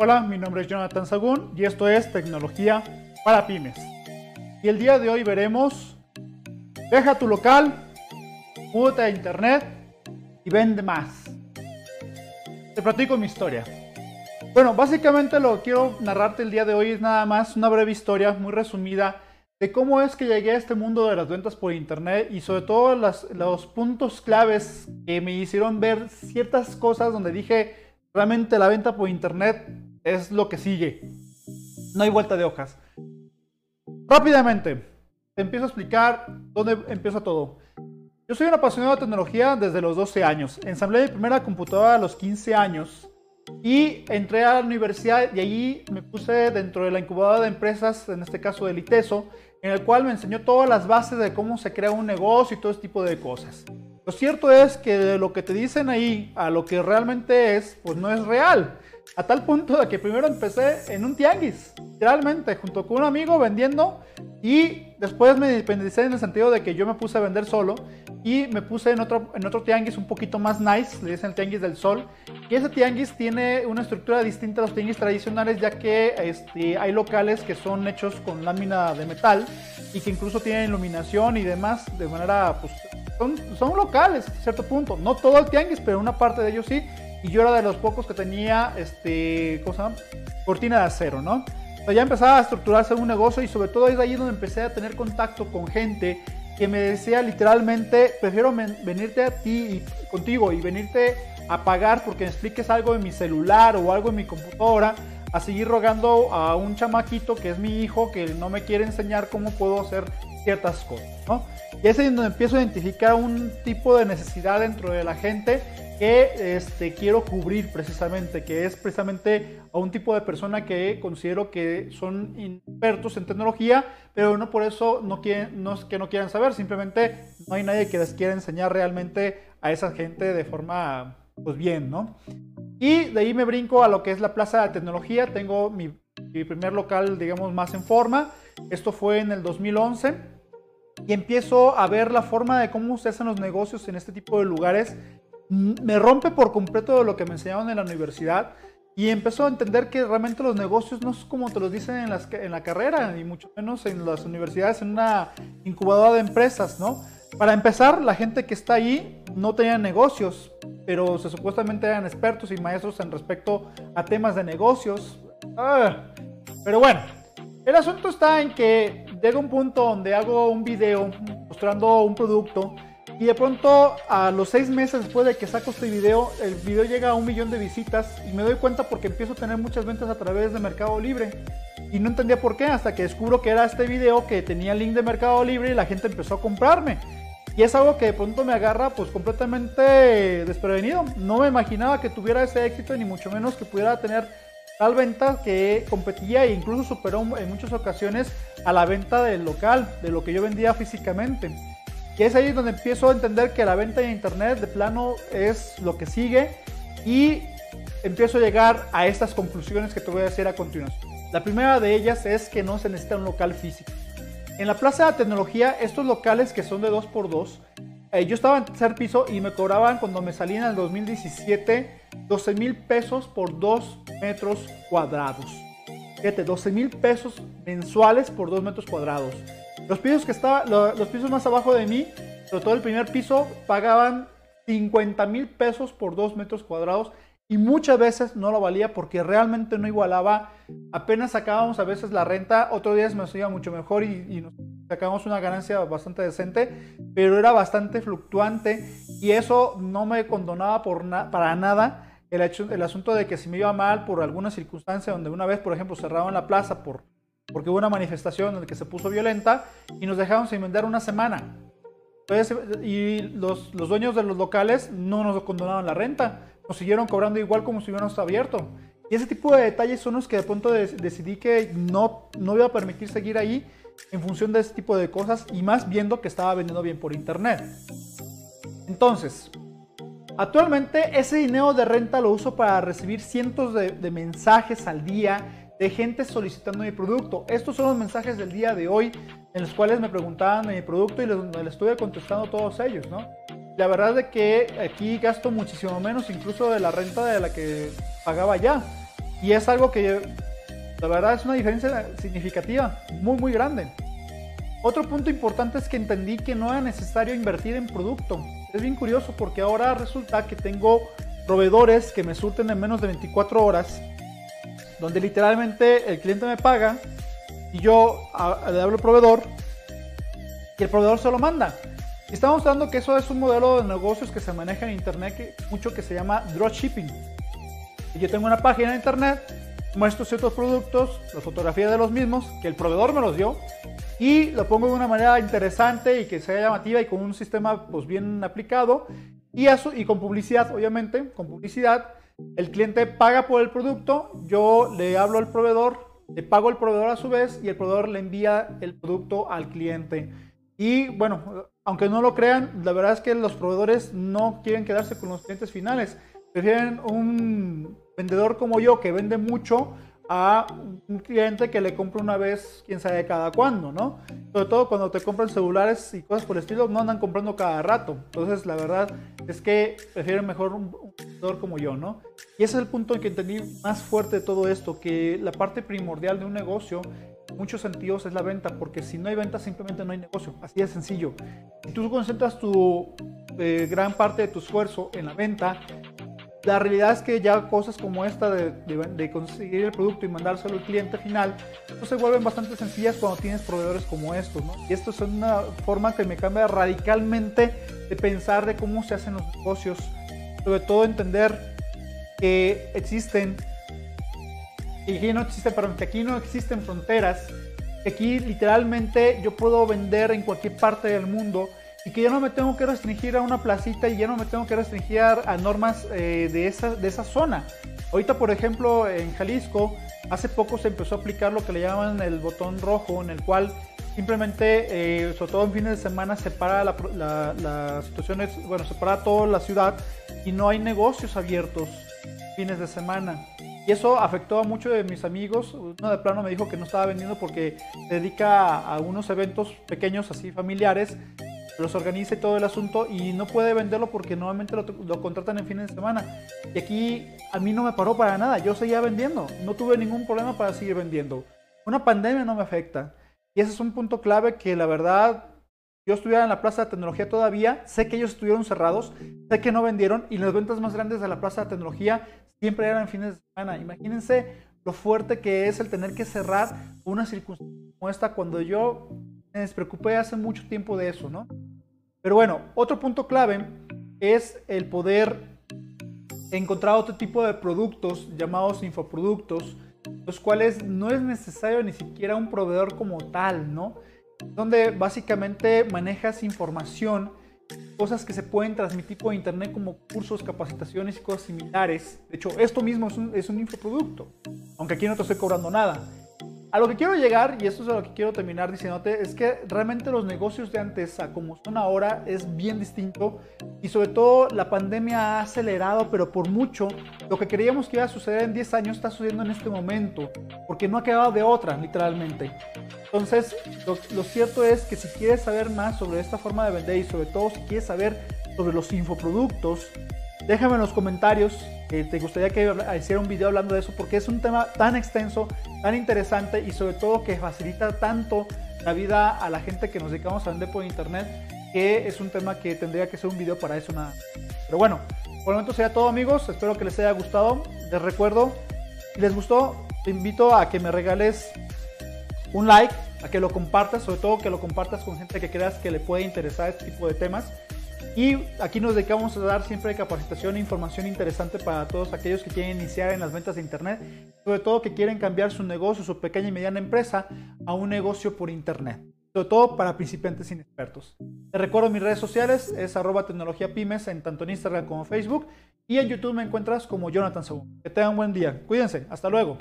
Hola, mi nombre es Jonathan Sagún y esto es Tecnología para Pymes. Y el día de hoy veremos, deja tu local, múdate a internet y vende más. Te platico mi historia. Bueno, básicamente lo que quiero narrarte el día de hoy es nada más una breve historia muy resumida de cómo es que llegué a este mundo de las ventas por internet y sobre todo los puntos claves que me hicieron ver ciertas cosas donde dije realmente la venta por internet es lo que sigue. No hay vuelta de hojas. Rápidamente, te empiezo a explicar dónde empieza todo. Yo soy un apasionado de tecnología desde los 12 años. Ensamblé mi primera computadora a los 15 años y entré a la universidad y allí me puse dentro de la incubadora de empresas, en este caso del ITESO, en el cual me enseñó todas las bases de cómo se crea un negocio y todo ese tipo de cosas. Lo cierto es que de lo que te dicen ahí a lo que realmente es, pues no es real. A tal punto de que primero empecé en un tianguis, literalmente, junto con un amigo vendiendo y después me independicé en el sentido de que yo me puse a vender solo y me puse en otro, en otro tianguis un poquito más nice, le dicen el tianguis del sol. Y ese tianguis tiene una estructura distinta a los tianguis tradicionales ya que este, hay locales que son hechos con lámina de metal y que incluso tienen iluminación y demás de manera, pues, son, son locales a cierto punto. No todo el tianguis, pero una parte de ellos sí. Y yo era de los pocos que tenía, este, cosa, cortina de acero, ¿no? ya empezaba a estructurarse un negocio y sobre todo es ahí donde empecé a tener contacto con gente que me decía literalmente, prefiero venirte a ti y contigo y venirte a pagar porque me expliques algo en mi celular o algo en mi computadora, a seguir rogando a un chamaquito que es mi hijo que no me quiere enseñar cómo puedo hacer ciertas cosas, ¿no? Y es ahí donde empiezo a identificar un tipo de necesidad dentro de la gente que este, quiero cubrir precisamente, que es precisamente a un tipo de persona que considero que son expertos en tecnología, pero no por eso no, quieren, no es que no quieran saber, simplemente no hay nadie que les quiera enseñar realmente a esa gente de forma, pues bien, ¿no? Y de ahí me brinco a lo que es la Plaza de Tecnología, tengo mi, mi primer local, digamos, más en forma, esto fue en el 2011 y empiezo a ver la forma de cómo se hacen los negocios en este tipo de lugares me rompe por completo lo que me enseñaron en la universidad y empezó a entender que realmente los negocios no es como te los dicen en, la carrera, ni mucho menos en las universidades, en una incubadora de empresas, ¿no? Para empezar, la gente que está ahí no tenía negocios, pero se supuestamente eran expertos y maestros en respecto a temas de negocios. Ah, pero bueno, el asunto está en que llega un punto donde hago un video mostrando un producto y de pronto, a los seis meses después de que saco este video, el video llega a un millón de visitas y me doy cuenta porque empiezo a tener muchas ventas a través de Mercado Libre. Y no entendía por qué hasta que descubro que era este video que tenía link de Mercado Libre y la gente empezó a comprarme. Y es algo que de pronto me agarra pues completamente desprevenido. No me imaginaba que tuviera ese éxito ni mucho menos que pudiera tener tal venta que competía e incluso superó en muchas ocasiones a la venta del local, de lo que yo vendía físicamente. Que es ahí donde empiezo a entender que la venta en internet de plano es lo que sigue y empiezo a llegar a estas conclusiones que te voy a decir a continuación. La primera de ellas es que no se necesita un local físico. En la Plaza de Tecnología, estos locales que son de 2x2, eh, yo estaba en tercer piso y me cobraban cuando me salí en el 2017 12 mil pesos por 2 metros cuadrados. Fíjate, 12 mil pesos mensuales por 2 metros cuadrados. Los pisos que estaba, los pisos más abajo de mí, sobre todo el primer piso, pagaban 50 mil pesos por 2 metros cuadrados y muchas veces no lo valía porque realmente no igualaba. Apenas sacábamos a veces la renta, otro día me hacía mucho mejor y, nos sacábamos una ganancia bastante decente, pero era bastante fluctuante y eso no me condonaba por para nada el, asunto de que si me iba mal por alguna circunstancia donde una vez, por ejemplo, cerraban la plaza por porque hubo una manifestación en la que se puso violenta y nos dejaron sin vender una semana. y los, dueños de los locales no nos condonaron la renta, nos siguieron cobrando igual como si hubiéramos abierto. Y ese tipo de detalles son los que de pronto decidí que no, no iba a permitir seguir ahí en función de ese tipo de cosas y más viendo que estaba vendiendo bien por internet. Entonces, actualmente ese dinero de renta lo uso para recibir cientos de mensajes al día de gente solicitando mi producto. Estos son los mensajes del día de hoy en los cuales me preguntaban de mi producto y les, les estuve contestando todos ellos, ¿no? La verdad es que aquí gasto muchísimo menos incluso de la renta de la que pagaba ya. Y es algo que la verdad es una diferencia significativa, muy muy grande. Otro punto importante es que entendí que no era necesario invertir en producto. Es bien curioso porque ahora resulta que tengo proveedores que me surten en menos de 24 horas, donde literalmente el cliente me paga y yo le hablo al proveedor y el proveedor se lo manda. Y estamos hablando que eso es un modelo de negocios que se maneja en internet mucho que se llama dropshipping. Yo tengo una página de internet, muestro ciertos productos, la fotografía de los mismos, que el proveedor me los dio, y lo pongo de una manera interesante y que sea llamativa y con un sistema pues bien aplicado y, con publicidad, obviamente, con publicidad. El cliente paga por el producto, yo le hablo al proveedor, le pago al proveedor a su vez y el proveedor le envía el producto al cliente. Y bueno, aunque no lo crean, la verdad es que los proveedores no quieren quedarse con los clientes finales. Prefieren un vendedor como yo que vende mucho a un cliente que le compra una vez, quién sabe cada cuándo, ¿no? Sobre todo cuando te compran celulares y cosas por el estilo, no andan comprando cada rato. Entonces, la verdad es que prefieren mejor un, vendedor como yo, ¿no? Y ese es el punto en que entendí más fuerte de todo esto, que la parte primordial de un negocio, muchos sentidos, es la venta, porque si no hay venta, simplemente no hay negocio. Así de sencillo. Si tú concentras tu eh, gran parte de tu esfuerzo en la venta, la realidad es que ya cosas como esta de, conseguir el producto y mandárselo al cliente final, pues se vuelven bastante sencillas cuando tienes proveedores como estos, ¿no? Y esto es una forma que me cambia radicalmente de pensar de cómo se hacen los negocios, sobre todo entender que existen, y aquí no existen, perdón, que aquí no existen fronteras, que aquí literalmente yo puedo vender en cualquier parte del mundo y que ya no me tengo que restringir a una placita y ya no me tengo que restringir a normas eh, de, esa, de esa zona. Ahorita, por ejemplo, en Jalisco, hace poco se empezó a aplicar lo que le llaman el botón rojo, en el cual simplemente, eh, sobre todo en fines de semana, separa la, la, las situaciones, bueno, separa toda la ciudad y no hay negocios abiertos fines de semana. Y eso afectó a muchos de mis amigos. Uno de plano me dijo que no estaba vendiendo porque se dedica a unos eventos pequeños, así familiares, los organiza y todo el asunto y no puede venderlo porque normalmente lo, contratan en fines de semana. Y aquí a mí no me paró para nada, yo seguía vendiendo, no tuve ningún problema para seguir vendiendo. Una pandemia no me afecta. Y ese es un punto clave que la verdad yo estuviera en la plaza de tecnología todavía, sé que ellos estuvieron cerrados, sé que no vendieron y las ventas más grandes de la plaza de tecnología siempre eran en fines de semana. Imagínense lo fuerte que es el tener que cerrar una circunstancia como esta cuando yo me despreocupé hace mucho tiempo de eso, ¿no? Pero bueno, otro punto clave es el poder encontrar otro tipo de productos llamados infoproductos, los cuales no es necesario ni siquiera un proveedor como tal, ¿no? Donde básicamente manejas información, cosas que se pueden transmitir por internet como cursos, capacitaciones y cosas similares. De hecho, esto mismo es un, es infoproducto, aunque aquí no te estoy cobrando nada. A lo que quiero llegar, y esto es a lo que quiero terminar diciéndote, es que realmente los negocios de antes a como son ahora es bien distinto y sobre todo la pandemia ha acelerado, pero por mucho, lo que creíamos que iba a suceder en 10 años está sucediendo en este momento, porque no ha quedado de otra, literalmente. Entonces, lo, lo cierto es que si quieres saber más sobre esta forma de vender y sobre todo si quieres saber sobre los infoproductos, déjame en los comentarios que te gustaría que hiciera un video hablando de eso porque es un tema tan extenso, tan interesante y sobre todo que facilita tanto la vida a la gente que nos dedicamos a vender por internet que es un tema que tendría que ser un video para eso nada. Pero bueno, por el momento sería todo amigos, espero que les haya gustado. Les recuerdo, si les gustó, te invito a que me regales un like, a que lo compartas, sobre todo que lo compartas con gente que creas que le puede interesar este tipo de temas. Y aquí nos dedicamos a dar siempre capacitación e información interesante para todos aquellos que quieren iniciar en las ventas de Internet, sobre todo que quieren cambiar su negocio, su pequeña y mediana empresa, a un negocio por Internet. Sobre todo para principiantes inexpertos. Te recuerdo mis redes sociales, es arroba tecnología pymes en tanto en Instagram como Facebook y en YouTube me encuentras como Jonathan Según. Que tengan buen día. Cuídense. Hasta luego.